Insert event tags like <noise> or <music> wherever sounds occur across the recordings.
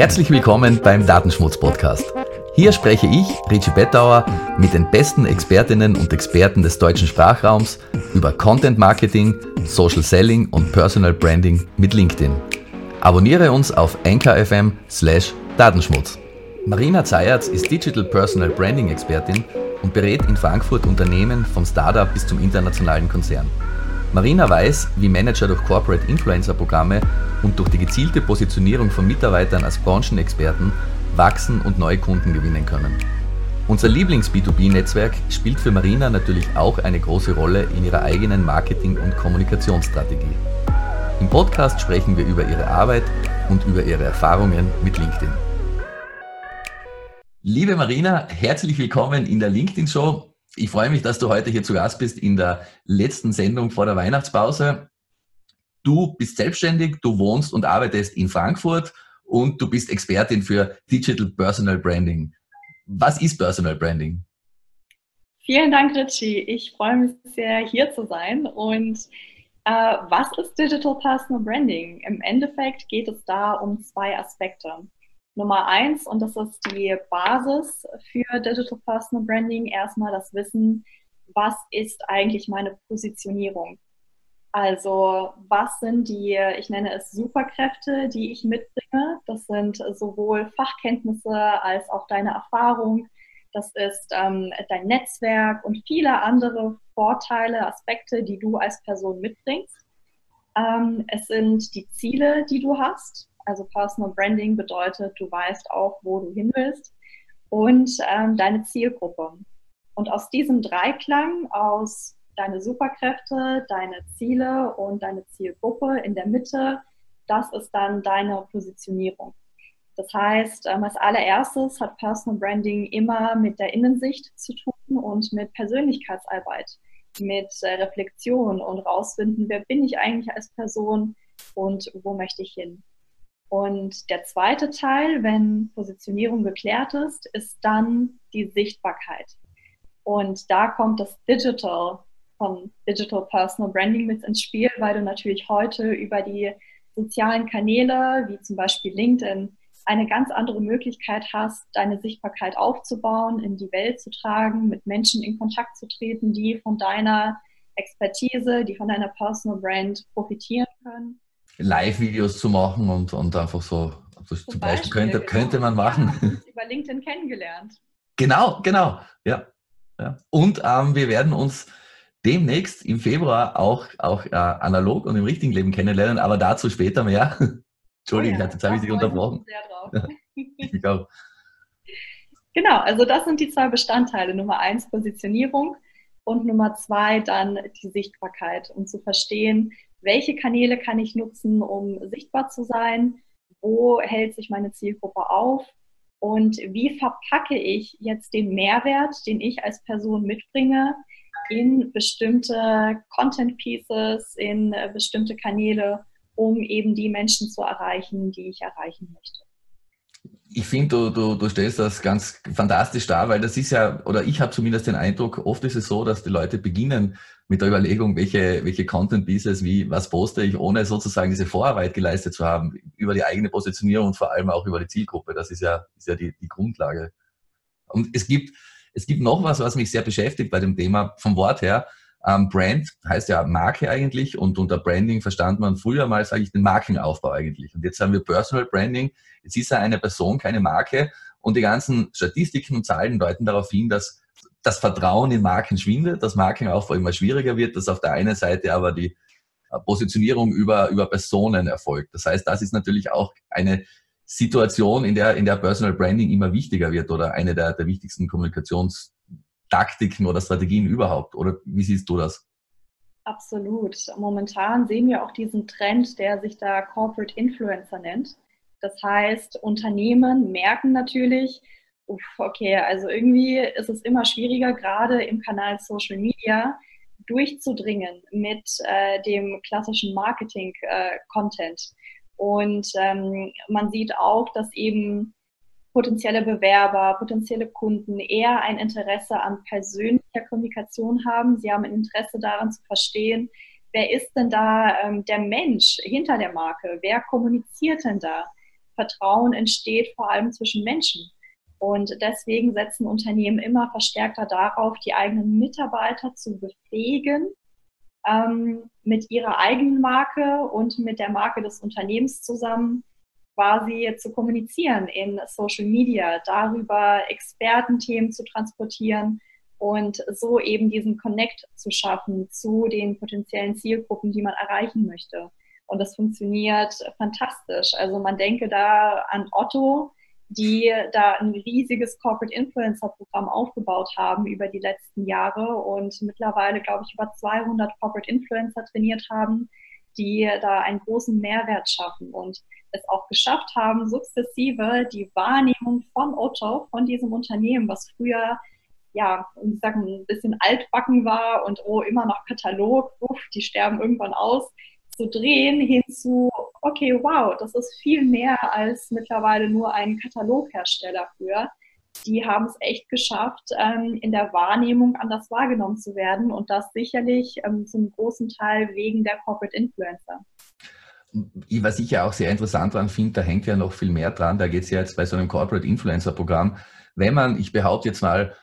Herzlich willkommen beim Datenschmutz-Podcast. Hier spreche ich, Richie Bettauer, mit den besten Expertinnen und Experten des deutschen Sprachraums über Content Marketing, Social Selling und Personal Branding mit LinkedIn. Abonniere uns auf anchor.fm slash Datenschmutz. Marina Zayatz ist Digital Personal Branding Expertin und berät in Frankfurt Unternehmen vom Startup bis zum internationalen Konzern. Marina weiß, wie Manager durch Corporate Influencer Programme und durch die gezielte Positionierung von Mitarbeitern als Branchenexperten wachsen und neue Kunden gewinnen können. Unser Lieblings-B2B-Netzwerk spielt für Marina natürlich auch eine große Rolle in ihrer eigenen Marketing- und Kommunikationsstrategie. Im Podcast sprechen wir über ihre Arbeit und über ihre Erfahrungen mit LinkedIn. Liebe Marina, herzlich willkommen in der LinkedIn Show. Ich freue mich, dass du heute hier zu Gast bist in der letzten Sendung vor der Weihnachtspause. Du bist selbstständig, du wohnst und arbeitest in Frankfurt und du bist Expertin für Digital Personal Branding. Was ist Personal Branding? Vielen Dank, Richie. Ich freue mich sehr, hier zu sein. Und äh, was ist Digital Personal Branding? Im Endeffekt geht es da um zwei Aspekte. Nummer eins, und das ist die Basis für Digital Personal Branding, erstmal das Wissen, was ist eigentlich meine Positionierung? Also was sind die, ich nenne es Superkräfte, die ich mitbringe? Das sind sowohl Fachkenntnisse als auch deine Erfahrung. Das ist ähm, dein Netzwerk und viele andere Vorteile, Aspekte, die du als Person mitbringst. Ähm, es sind die Ziele, die du hast. Also Personal Branding bedeutet, du weißt auch, wo du hin willst und ähm, deine Zielgruppe. Und aus diesem Dreiklang, aus deine Superkräfte, deine Ziele und deine Zielgruppe in der Mitte, das ist dann deine Positionierung. Das heißt, ähm, als allererstes hat Personal Branding immer mit der Innensicht zu tun und mit Persönlichkeitsarbeit, mit äh, Reflexion und rausfinden, wer bin ich eigentlich als Person und wo möchte ich hin. Und der zweite Teil, wenn Positionierung geklärt ist, ist dann die Sichtbarkeit. Und da kommt das Digital von Digital Personal Branding mit ins Spiel, weil du natürlich heute über die sozialen Kanäle, wie zum Beispiel LinkedIn, eine ganz andere Möglichkeit hast, deine Sichtbarkeit aufzubauen, in die Welt zu tragen, mit Menschen in Kontakt zu treten, die von deiner Expertise, die von deiner Personal Brand profitieren können Live-Videos zu machen und, und einfach so, das zum, zum Beispiel, Beispiel, könnte, genau. könnte man machen. Ja, über LinkedIn kennengelernt. Genau, genau, ja. ja. Und ähm, wir werden uns demnächst im Februar auch, auch äh, analog und im richtigen Leben kennenlernen, aber dazu später mehr. <laughs> Entschuldigung, oh ja, jetzt habe ich dich unterbrochen. Sehr drauf. <laughs> ich auch. Genau, also das sind die zwei Bestandteile. Nummer eins Positionierung und Nummer zwei dann die Sichtbarkeit, um zu verstehen, welche Kanäle kann ich nutzen, um sichtbar zu sein, wo hält sich meine Zielgruppe auf? Und wie verpacke ich jetzt den Mehrwert, den ich als Person mitbringe, in bestimmte Content Pieces, in bestimmte Kanäle, um eben die Menschen zu erreichen, die ich erreichen möchte ich finde, du, du, du stellst das ganz fantastisch dar, weil das ist ja, oder ich habe zumindest den Eindruck, oft ist es so, dass die Leute beginnen mit der Überlegung, welche, welche Content Pieces, wie, was poste ich, ohne sozusagen diese Vorarbeit geleistet zu haben, über die eigene Positionierung und vor allem auch über die Zielgruppe. Das ist ja, ist ja die, die Grundlage. Und es gibt, es gibt noch was, was mich sehr beschäftigt bei dem Thema vom Wort her. Ähm, Brand heißt ja Marke eigentlich und unter Branding verstand man früher mal, sage ich, den Markenaufbau eigentlich. Und jetzt haben wir Personal Branding. Jetzt ist ja eine Person keine Marke und die ganzen Statistiken und Zahlen deuten darauf hin, dass das Vertrauen in Marken schwindet, dass Markenaufbau immer schwieriger wird, dass auf der einen Seite aber die äh, Positionierung über, über Personen erfolgt. Das heißt, das ist natürlich auch eine Situation, in der, in der Personal Branding immer wichtiger wird oder eine der, der wichtigsten Kommunikations- Taktiken oder Strategien überhaupt? Oder wie siehst du das? Absolut. Momentan sehen wir auch diesen Trend, der sich da Corporate Influencer nennt. Das heißt, Unternehmen merken natürlich, uff, okay, also irgendwie ist es immer schwieriger, gerade im Kanal Social Media durchzudringen mit äh, dem klassischen Marketing-Content. Äh, Und ähm, man sieht auch, dass eben potenzielle Bewerber, potenzielle Kunden eher ein Interesse an persönlicher Kommunikation haben. Sie haben ein Interesse daran zu verstehen, wer ist denn da ähm, der Mensch hinter der Marke? Wer kommuniziert denn da? Vertrauen entsteht vor allem zwischen Menschen. Und deswegen setzen Unternehmen immer verstärkter darauf, die eigenen Mitarbeiter zu befähigen, ähm, mit ihrer eigenen Marke und mit der Marke des Unternehmens zusammen quasi zu kommunizieren in Social Media, darüber Expertenthemen zu transportieren und so eben diesen Connect zu schaffen zu den potenziellen Zielgruppen, die man erreichen möchte. Und das funktioniert fantastisch. Also man denke da an Otto, die da ein riesiges Corporate Influencer Programm aufgebaut haben über die letzten Jahre und mittlerweile, glaube ich, über 200 Corporate Influencer trainiert haben, die da einen großen Mehrwert schaffen und es auch geschafft haben, sukzessive die Wahrnehmung von Otto, von diesem Unternehmen, was früher ja, ich sag, ein bisschen altbacken war und oh, immer noch Katalog, uff, die sterben irgendwann aus, zu drehen hin zu, okay, wow, das ist viel mehr als mittlerweile nur ein Kataloghersteller für. Die haben es echt geschafft, ähm, in der Wahrnehmung anders wahrgenommen zu werden und das sicherlich ähm, zum großen Teil wegen der Corporate Influencer. Was ich ja auch sehr interessant daran finde, da hängt ja noch viel mehr dran, da geht es ja jetzt bei so einem Corporate Influencer Programm, wenn man, ich behaupte jetzt mal,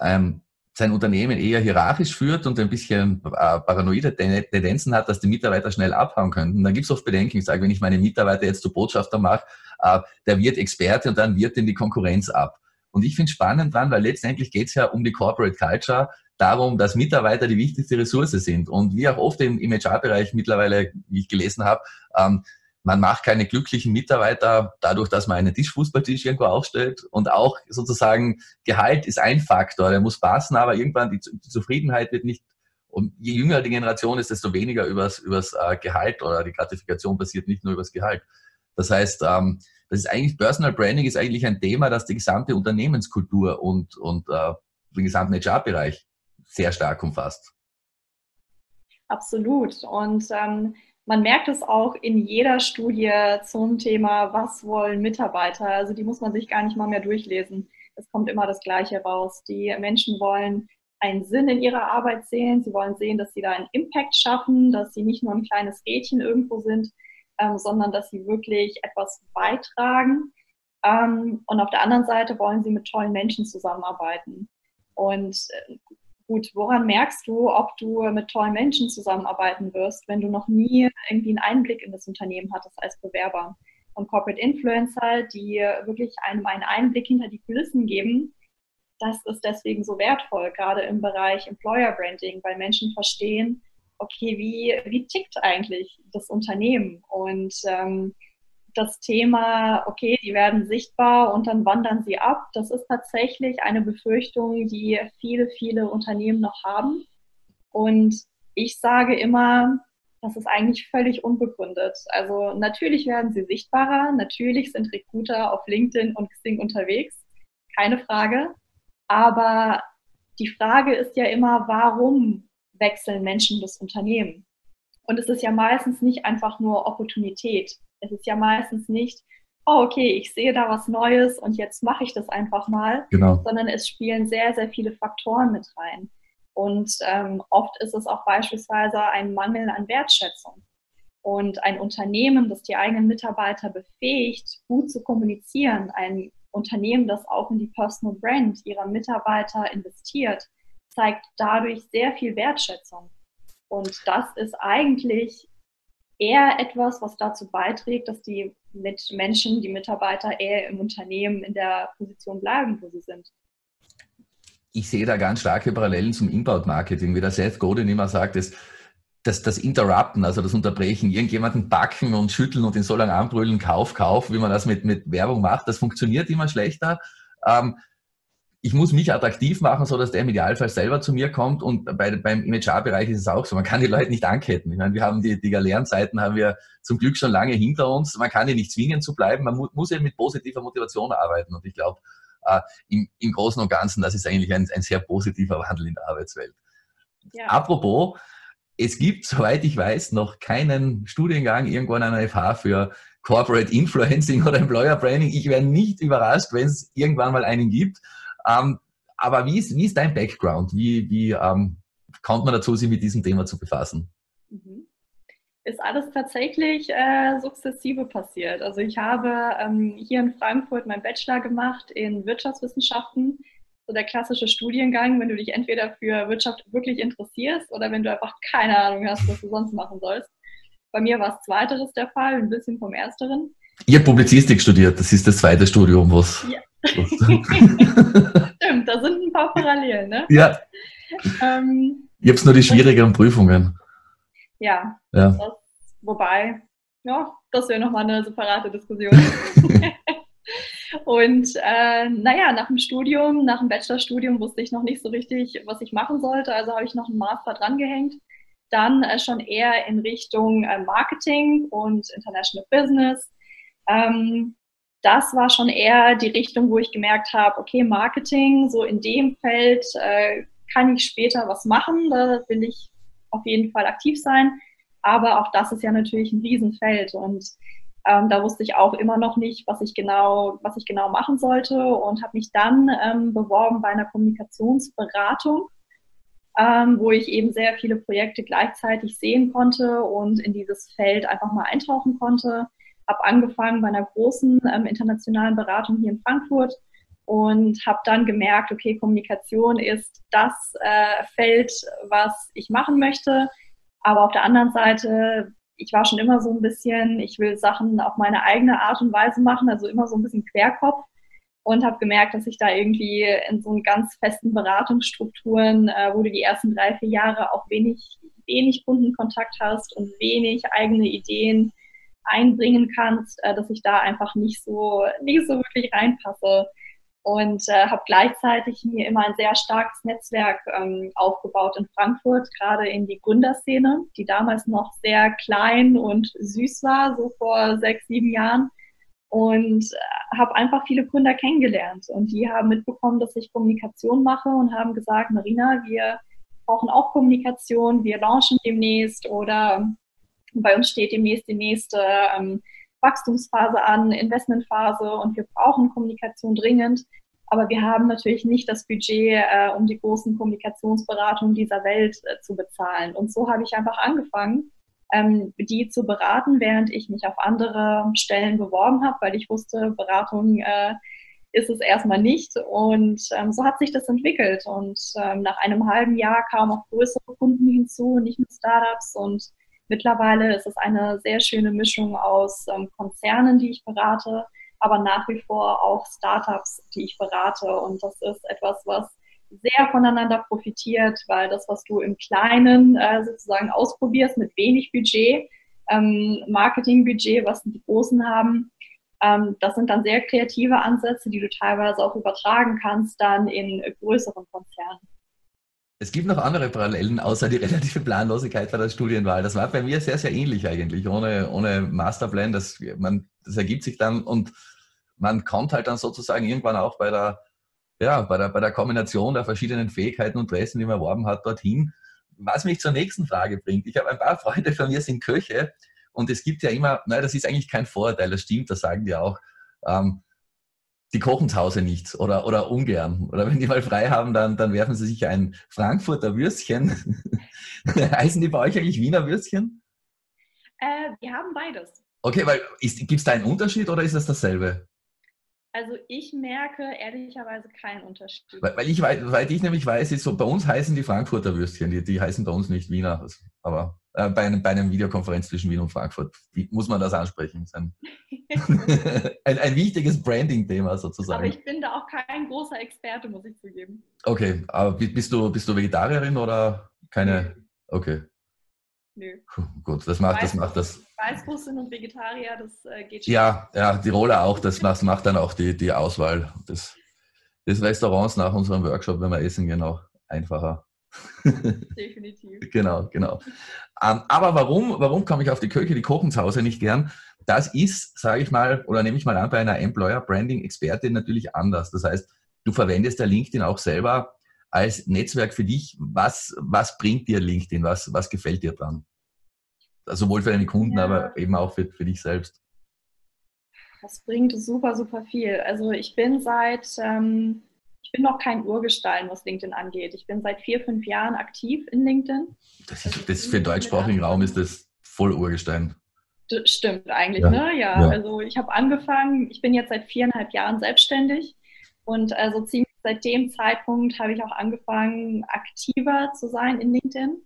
ähm, sein Unternehmen eher hierarchisch führt und ein bisschen äh, paranoide Tendenzen hat, dass die Mitarbeiter schnell abhauen könnten. Dann gibt es oft Bedenken. Ich sage, wenn ich meine Mitarbeiter jetzt zu Botschafter mache, äh, der wird Experte und dann wird in die Konkurrenz ab. Und ich finde spannend dran, weil letztendlich geht es ja um die Corporate Culture, darum, dass Mitarbeiter die wichtigste Ressource sind. Und wie auch oft im, im HR-Bereich mittlerweile, wie ich gelesen habe, ähm, man macht keine glücklichen Mitarbeiter dadurch, dass man einen Tischfußballtisch irgendwo aufstellt. Und auch sozusagen Gehalt ist ein Faktor, der muss passen, aber irgendwann die, die Zufriedenheit wird nicht und je jünger die Generation ist, desto weniger übers, übers äh, Gehalt oder die Gratifikation passiert nicht nur übers Gehalt. Das heißt, ähm, das ist eigentlich Personal Branding ist eigentlich ein Thema, das die gesamte Unternehmenskultur und, und äh, den gesamten HR-Bereich sehr stark umfasst. Absolut. Und ähm, man merkt es auch in jeder Studie zum Thema, was wollen Mitarbeiter. Also die muss man sich gar nicht mal mehr durchlesen. Es kommt immer das Gleiche raus. Die Menschen wollen einen Sinn in ihrer Arbeit sehen. Sie wollen sehen, dass sie da einen Impact schaffen, dass sie nicht nur ein kleines Rädchen irgendwo sind, ähm, sondern dass sie wirklich etwas beitragen. Ähm, und auf der anderen Seite wollen sie mit tollen Menschen zusammenarbeiten. Und äh, Gut, woran merkst du, ob du mit tollen Menschen zusammenarbeiten wirst, wenn du noch nie irgendwie einen Einblick in das Unternehmen hattest als Bewerber? Und Corporate Influencer, die wirklich einem einen Einblick hinter die Kulissen geben, das ist deswegen so wertvoll, gerade im Bereich Employer Branding, weil Menschen verstehen, okay, wie, wie tickt eigentlich das Unternehmen? Und ähm, das Thema, okay, die werden sichtbar und dann wandern sie ab, das ist tatsächlich eine Befürchtung, die viele, viele Unternehmen noch haben. Und ich sage immer, das ist eigentlich völlig unbegründet. Also natürlich werden sie sichtbarer, natürlich sind Recruiter auf LinkedIn und Xing unterwegs, keine Frage. Aber die Frage ist ja immer, warum wechseln Menschen das Unternehmen? Und es ist ja meistens nicht einfach nur Opportunität. Es ist ja meistens nicht, oh, okay, ich sehe da was Neues und jetzt mache ich das einfach mal, genau. sondern es spielen sehr, sehr viele Faktoren mit rein. Und ähm, oft ist es auch beispielsweise ein Mangel an Wertschätzung. Und ein Unternehmen, das die eigenen Mitarbeiter befähigt, gut zu kommunizieren, ein Unternehmen, das auch in die Personal Brand ihrer Mitarbeiter investiert, zeigt dadurch sehr viel Wertschätzung. Und das ist eigentlich eher etwas, was dazu beiträgt, dass die Menschen, die Mitarbeiter eher im Unternehmen in der Position bleiben, wo sie sind. Ich sehe da ganz starke Parallelen zum Inbound-Marketing, wie der Seth Godin immer sagt, ist, das, das Interrupten, also das Unterbrechen, irgendjemanden backen und schütteln und ihn so lange anbrüllen, Kauf, Kauf, wie man das mit, mit Werbung macht, das funktioniert immer schlechter. Ähm, ich muss mich attraktiv machen, so dass der im Idealfall selber zu mir kommt. Und bei, beim Image-Bereich ist es auch so. Man kann die Leute nicht anketten. Ich meine, wir haben die, die Lernzeiten haben wir zum Glück schon lange hinter uns. Man kann die nicht zwingen zu bleiben. Man mu muss eben mit positiver Motivation arbeiten. Und ich glaube, äh, im, im Großen und Ganzen, das ist eigentlich ein, ein sehr positiver Wandel in der Arbeitswelt. Ja. Apropos, es gibt, soweit ich weiß, noch keinen Studiengang irgendwo an einer FH für Corporate Influencing oder Employer Branding. Ich wäre nicht überrascht, wenn es irgendwann mal einen gibt. Ähm, aber wie ist, wie ist dein Background? Wie, wie ähm, kommt man dazu, sich mit diesem Thema zu befassen? Mhm. ist alles tatsächlich äh, sukzessive passiert. Also ich habe ähm, hier in Frankfurt meinen Bachelor gemacht in Wirtschaftswissenschaften. So der klassische Studiengang, wenn du dich entweder für Wirtschaft wirklich interessierst oder wenn du einfach keine Ahnung hast, was du sonst machen sollst. Bei mir war es zweiteres der Fall, ein bisschen vom ersteren. Ihr Publizistik studiert, das ist das zweite Studium, was. Ja. <laughs> Stimmt, da sind ein paar Parallelen, ne? Ja. Ähm, ich habe nur die schwierigeren Prüfungen. Ja. ja. Das, wobei, ja, das wäre nochmal eine separate Diskussion. <laughs> Und äh, naja, nach dem Studium, nach dem Bachelorstudium wusste ich noch nicht so richtig, was ich machen sollte. Also habe ich noch einen Master drangehängt. Dann äh, schon eher in Richtung äh, Marketing und International Business. Ähm, das war schon eher die Richtung, wo ich gemerkt habe, okay, Marketing, so in dem Feld äh, kann ich später was machen. Da will ich auf jeden Fall aktiv sein. Aber auch das ist ja natürlich ein Riesenfeld und ähm, da wusste ich auch immer noch nicht, was ich genau, was ich genau machen sollte und habe mich dann ähm, beworben bei einer Kommunikationsberatung, ähm, wo ich eben sehr viele Projekte gleichzeitig sehen konnte und in dieses Feld einfach mal eintauchen konnte. Habe angefangen bei einer großen ähm, internationalen Beratung hier in Frankfurt und habe dann gemerkt, okay, Kommunikation ist das äh, Feld, was ich machen möchte. Aber auf der anderen Seite, ich war schon immer so ein bisschen, ich will Sachen auf meine eigene Art und Weise machen, also immer so ein bisschen Querkopf und habe gemerkt, dass ich da irgendwie in so ganz festen Beratungsstrukturen, äh, wo du die ersten drei, vier Jahre auch wenig, wenig Kundenkontakt hast und wenig eigene Ideen einbringen kannst, äh, dass ich da einfach nicht so, nicht so wirklich reinpasse und äh, habe gleichzeitig mir immer ein sehr starkes Netzwerk ähm, aufgebaut in Frankfurt, gerade in die Gründerszene, die damals noch sehr klein und süß war, so vor sechs, sieben Jahren. Und äh, habe einfach viele Gründer kennengelernt. Und die haben mitbekommen, dass ich Kommunikation mache und haben gesagt, Marina, wir brauchen auch Kommunikation, wir launchen demnächst oder bei uns steht demnächst die nächste ähm, Wachstumsphase an, Investmentphase und wir brauchen Kommunikation dringend. Aber wir haben natürlich nicht das Budget, äh, um die großen Kommunikationsberatungen dieser Welt äh, zu bezahlen. Und so habe ich einfach angefangen, ähm, die zu beraten, während ich mich auf andere Stellen beworben habe, weil ich wusste, Beratung äh, ist es erstmal nicht. Und ähm, so hat sich das entwickelt. Und ähm, nach einem halben Jahr kamen auch größere Kunden hinzu, nicht nur Startups. Und mittlerweile ist es eine sehr schöne Mischung aus ähm, Konzernen, die ich berate, aber nach wie vor auch Startups, die ich berate. Und das ist etwas, was sehr voneinander profitiert, weil das, was du im Kleinen äh, sozusagen ausprobierst mit wenig Budget, ähm, Marketingbudget, was die Großen haben, ähm, das sind dann sehr kreative Ansätze, die du teilweise auch übertragen kannst dann in größeren Konzernen. Es gibt noch andere Parallelen, außer die relative Planlosigkeit bei der Studienwahl. Das war bei mir sehr, sehr ähnlich eigentlich, ohne, ohne Masterplan. Das, man, das ergibt sich dann und man kommt halt dann sozusagen irgendwann auch bei der, ja, bei der, bei der Kombination der verschiedenen Fähigkeiten und Interessen, die man erworben hat, dorthin. Was mich zur nächsten Frage bringt. Ich habe ein paar Freunde von mir sind Köche und es gibt ja immer, nein, das ist eigentlich kein Vorurteil, das stimmt, das sagen die auch. Ähm, die kochen zu Hause nichts oder, oder ungern. Oder wenn die mal frei haben, dann, dann werfen sie sich ein Frankfurter Würstchen. <laughs> Heißen die bei euch eigentlich Wiener Würstchen? Äh, wir haben beides. Okay, weil gibt es da einen Unterschied oder ist das dasselbe? Also ich merke ehrlicherweise keinen Unterschied. Weil, weil, ich, weil ich nämlich weiß, ist so, bei uns heißen die Frankfurter Würstchen, die, die heißen bei uns nicht Wiener. Also, aber äh, bei, einem, bei einer Videokonferenz zwischen Wien und Frankfurt wie, muss man das ansprechen. Ein, <laughs> ein, ein, wichtiges Branding-Thema sozusagen. Aber ich bin da auch kein großer Experte, muss ich zugeben. Okay, aber bist du, bist du Vegetarierin oder keine? Okay. Nö. Gut, das macht, das macht das. Weißrussen und Vegetarier, das äh, geht schon. Ja, ja, die Rolle auch, das macht, macht dann auch die, die Auswahl des, des Restaurants nach unserem Workshop, wenn wir essen gehen, auch einfacher. <laughs> Definitiv. genau, genau. Ähm, aber warum, warum komme ich auf die Köche, die kochen zu Hause nicht gern? Das ist, sage ich mal, oder nehme ich mal an, bei einer Employer Branding Expertin natürlich anders. Das heißt, du verwendest der LinkedIn auch selber als Netzwerk für dich. Was, was bringt dir LinkedIn? Was, was gefällt dir dran? Also sowohl für deine Kunden, ja. aber eben auch für, für dich selbst. Das bringt super, super viel. Also ich bin seit, ähm, ich bin noch kein Urgestein, was LinkedIn angeht. Ich bin seit vier, fünf Jahren aktiv in LinkedIn. Das ist, das für den deutschsprachigen Raum ist das voll Urgestein. Das stimmt eigentlich, ja. ne? Ja, ja. also ich habe angefangen, ich bin jetzt seit viereinhalb Jahren selbstständig und also ziemlich seit dem Zeitpunkt habe ich auch angefangen, aktiver zu sein in LinkedIn.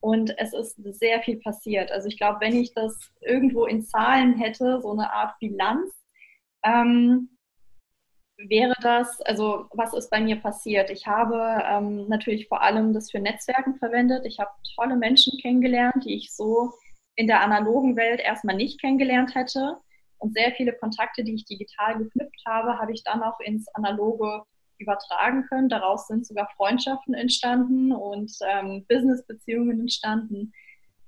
Und es ist sehr viel passiert. Also ich glaube, wenn ich das irgendwo in Zahlen hätte, so eine Art Bilanz, ähm, wäre das, also was ist bei mir passiert? Ich habe ähm, natürlich vor allem das für Netzwerken verwendet. Ich habe tolle Menschen kennengelernt, die ich so in der analogen Welt erstmal nicht kennengelernt hätte. Und sehr viele Kontakte, die ich digital geknüpft habe, habe ich dann auch ins Analoge übertragen können. Daraus sind sogar Freundschaften entstanden und ähm, Businessbeziehungen entstanden.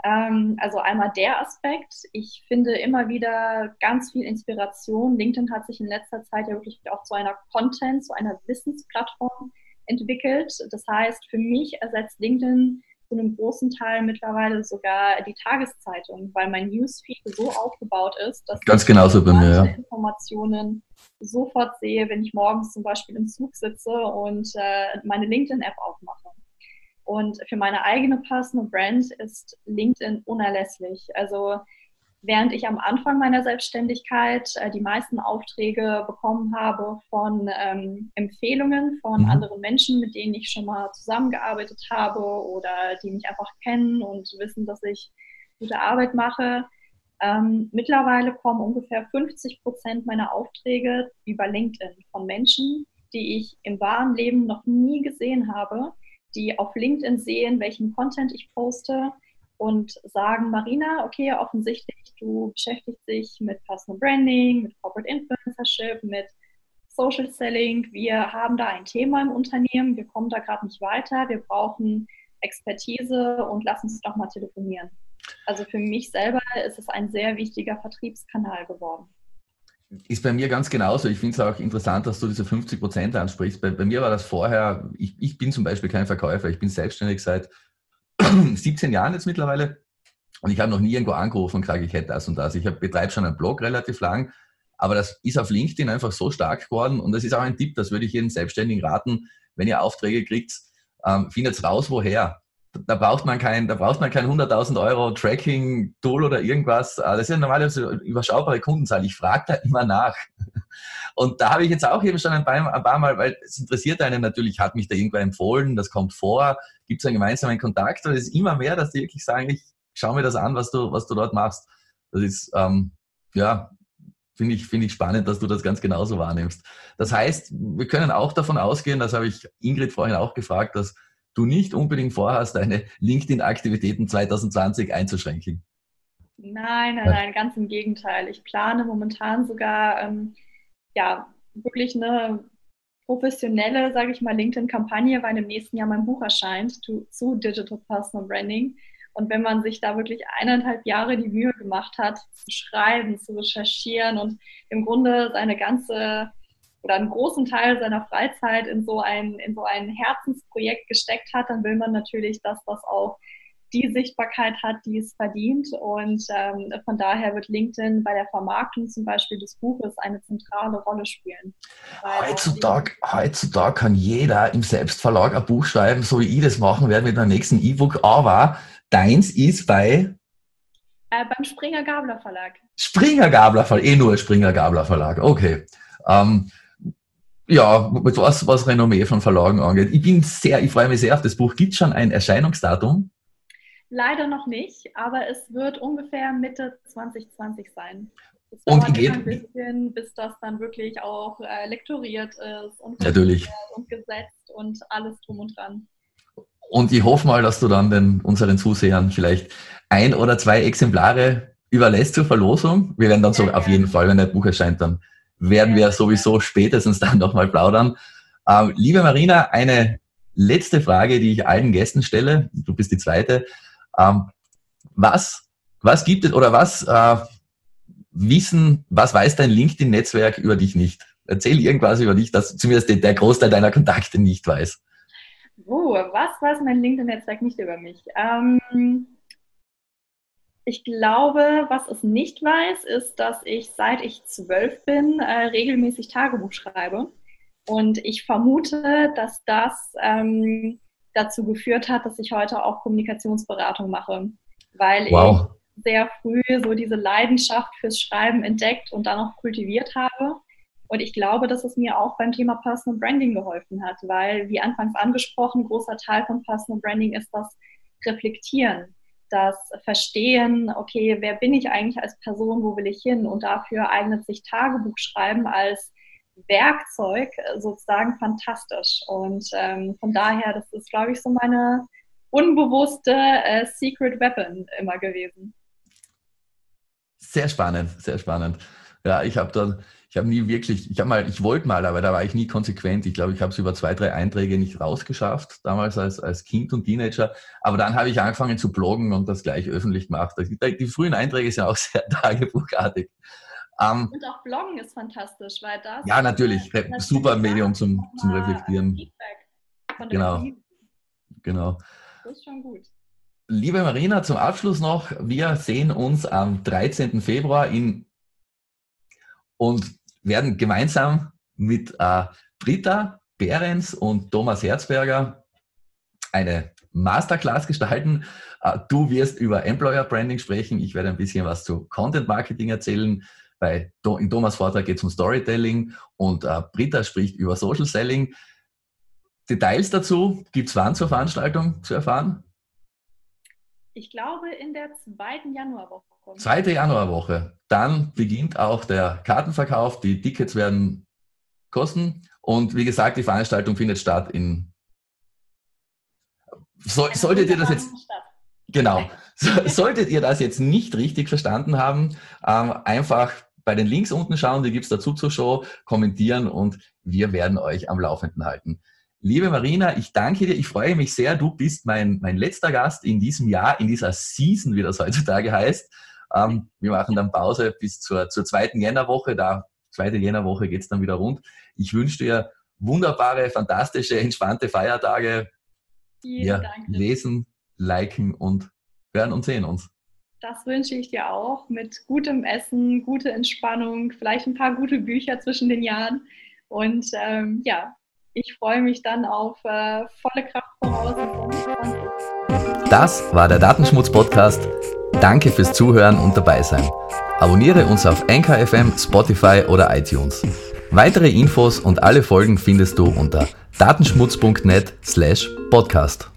Ähm, also einmal der Aspekt. Ich finde immer wieder ganz viel Inspiration. LinkedIn hat sich in letzter Zeit ja wirklich auch zu einer Content, zu einer Wissensplattform entwickelt. Das heißt, für mich ersetzt LinkedIn zu einem großen Teil mittlerweile sogar die Tageszeitung, weil mein Newsfeed so aufgebaut ist, dass Ganz ich genauso bei mir, ja. Informationen sofort sehe, wenn ich morgens zum Beispiel im Zug sitze und äh, meine LinkedIn-App aufmache. Und für meine eigene Personal Brand ist LinkedIn unerlässlich. Also während ich am Anfang meiner Selbstständigkeit äh, die meisten Aufträge bekommen habe von ähm, Empfehlungen von mhm. anderen Menschen, mit denen ich schon mal zusammengearbeitet habe oder die mich einfach kennen und wissen, dass ich gute Arbeit mache. Ähm, mittlerweile kommen ungefähr 50 Prozent meiner Aufträge über LinkedIn von Menschen, die ich im wahren Leben noch nie gesehen habe, die auf LinkedIn sehen, welchen Content ich poste und sagen, Marina, okay, offensichtlich, du beschäftigst dich mit Personal Branding, mit Corporate Influencership, mit Social Selling. Wir haben da ein Thema im Unternehmen, wir kommen da gerade nicht weiter, wir brauchen Expertise und lass uns doch mal telefonieren. Also für mich selber ist es ein sehr wichtiger Vertriebskanal geworden. Ist bei mir ganz genauso. Ich finde es auch interessant, dass du diese 50 Prozent ansprichst. Bei, bei, mir war das vorher, ich, ich bin zum Beispiel kein Verkäufer, ich bin selbstständig seit <clears throat> 17 Jahren jetzt mittlerweile und ich habe noch nie irgendwo angerufen und gesagt, ich hätte das und das. Ich betreibe schon einen Blog relativ lang, aber das ist auf LinkedIn einfach so stark geworden und das ist auch ein Tipp, das würde ich jedem Selbstständigen raten, wenn ihr Aufträge kriegt, ähm, findet raus, woher da braucht man kein, da braucht man kein 100.000 Euro Tracking-Tool oder irgendwas. Ah, das ja normalerweise überschaubare Kundenzahl. Ich frage da immer nach. Und da habe ich jetzt auch eben schon ein paar, Mal, weil es interessiert einen natürlich, hat mich da irgendwer empfohlen, das kommt vor, gibt es einen gemeinsamen Kontakt und es ist immer mehr, dass die wirklich sagen, ich schau mir das an, was du, was du dort machst. Das ist, ähm, ja, finde ich, finde ich spannend, dass du das ganz genauso wahrnimmst. Das heißt, wir können auch davon ausgehen, das habe ich Ingrid vorhin auch gefragt, dass du nicht unbedingt vorhast, deine LinkedIn-Aktivitäten 2020 einzuschränken. Nein, nein, nein, ganz im Gegenteil. Ich plane momentan sogar ähm, ja wirklich eine professionelle, sage ich mal, LinkedIn-Kampagne, weil im nächsten Jahr mein Buch erscheint zu, zu Digital Personal Branding. Und wenn man sich da wirklich eineinhalb Jahre die Mühe gemacht hat, zu schreiben, zu recherchieren und im Grunde seine ganze oder einen großen Teil seiner Freizeit in so ein, in so ein Herzensprojekt gesteckt hat, dann will man natürlich, dass das auch die Sichtbarkeit hat, die es verdient. Und ähm, von daher wird LinkedIn bei der Vermarktung zum Beispiel des Buches eine zentrale Rolle spielen. Heutzutage, heutzutage kann jeder im Selbstverlag ein Buch schreiben, so wie ich das machen werde mit meinem nächsten E-Book. Aber deins ist bei äh, beim Springer Gabler Verlag. Springer Gabler Verlag, eh nur Springer Gabler Verlag. Okay. Ähm, ja, was, was Renommee von Verlagen angeht. Ich bin sehr, ich freue mich sehr auf das Buch. Gibt es schon ein Erscheinungsdatum? Leider noch nicht, aber es wird ungefähr Mitte 2020 sein. Es und geht, ein bisschen, bis das dann wirklich auch äh, lektoriert ist und, natürlich. und gesetzt und alles drum und dran. Und ich hoffe mal, dass du dann den, unseren Zusehern vielleicht ein oder zwei Exemplare überlässt zur Verlosung. Wir werden dann so ja, auf jeden Fall, wenn das Buch erscheint, dann werden wir sowieso spätestens dann nochmal plaudern. Ähm, liebe Marina, eine letzte Frage, die ich allen Gästen stelle. Du bist die zweite. Ähm, was, was gibt es oder was äh, wissen, was weiß dein LinkedIn-Netzwerk über dich nicht? Erzähl irgendwas über dich, dass zumindest der Großteil deiner Kontakte nicht weiß. Oh, was weiß mein LinkedIn-Netzwerk nicht über mich? Ähm, ich glaube, was es nicht weiß, ist, dass ich seit ich zwölf bin äh, regelmäßig Tagebuch schreibe. Und ich vermute, dass das ähm, dazu geführt hat, dass ich heute auch Kommunikationsberatung mache. Weil wow. ich sehr früh so diese Leidenschaft fürs Schreiben entdeckt und dann auch kultiviert habe. Und ich glaube, dass es mir auch beim Thema Personal Branding geholfen hat, weil, wie anfangs angesprochen, großer Teil von Personal Branding ist das Reflektieren, das Verstehen, okay, wer bin ich eigentlich als Person, wo will ich hin? Und dafür eignet sich Tagebuchschreiben als Werkzeug sozusagen fantastisch. Und ähm, von daher, das ist, glaube ich, so meine unbewusste äh, Secret Weapon immer gewesen. Sehr spannend, sehr spannend. Ja, ich habe dann, ich habe nie wirklich, ich habe mal, ich wollte mal, aber da war ich nie konsequent. Ich glaube, ich habe es über zwei, drei Einträge nicht rausgeschafft, damals als, als Kind und Teenager. Aber dann habe ich angefangen zu bloggen und das gleich öffentlich gemacht. Die, frühen Einträge sind auch <laughs> sehr tagebuchartig. Um, und auch Bloggen ist fantastisch, weil das. Ja, natürlich. Super Medium zum, zum Reflektieren. genau. Genau. Das ist schon gut. Liebe Marina, zum Abschluss noch, wir sehen uns am 13. Februar in und werden gemeinsam mit äh, Britta Behrens und Thomas Herzberger eine Masterclass gestalten. Äh, du wirst über Employer Branding sprechen. Ich werde ein bisschen was zu Content Marketing erzählen. Bei, in Thomas Vortrag geht es um Storytelling und äh, Britta spricht über Social Selling. Details dazu gibt es wann zur Veranstaltung zu erfahren? Ich glaube in der zweiten Januarwoche. Zweite Januarwoche. Dann beginnt auch der Kartenverkauf. Die Tickets werden kosten. Und wie gesagt, die Veranstaltung findet statt in. So, solltet ihr das jetzt. Genau. So, solltet ihr das jetzt nicht richtig verstanden haben, ähm, einfach bei den Links unten schauen, die gibt es dazu zur Show, kommentieren und wir werden euch am Laufenden halten. Liebe Marina, ich danke dir. Ich freue mich sehr. Du bist mein, mein letzter Gast in diesem Jahr, in dieser Season, wie das heutzutage heißt. Ähm, wir machen dann Pause bis zur, zur zweiten Jännerwoche. Da, zweite Jännerwoche geht es dann wieder rund. Ich wünsche dir wunderbare, fantastische, entspannte Feiertage. Vielen wir Dank. lesen, liken und hören und sehen uns. Das wünsche ich dir auch mit gutem Essen, gute Entspannung, vielleicht ein paar gute Bücher zwischen den Jahren. Und ähm, ja, ich freue mich dann auf äh, volle Kraft voraus. Das war der Datenschmutz-Podcast. Danke fürs Zuhören und dabei sein. Abonniere uns auf NKFM, Spotify oder iTunes. Weitere Infos und alle Folgen findest du unter datenschmutz.net slash podcast.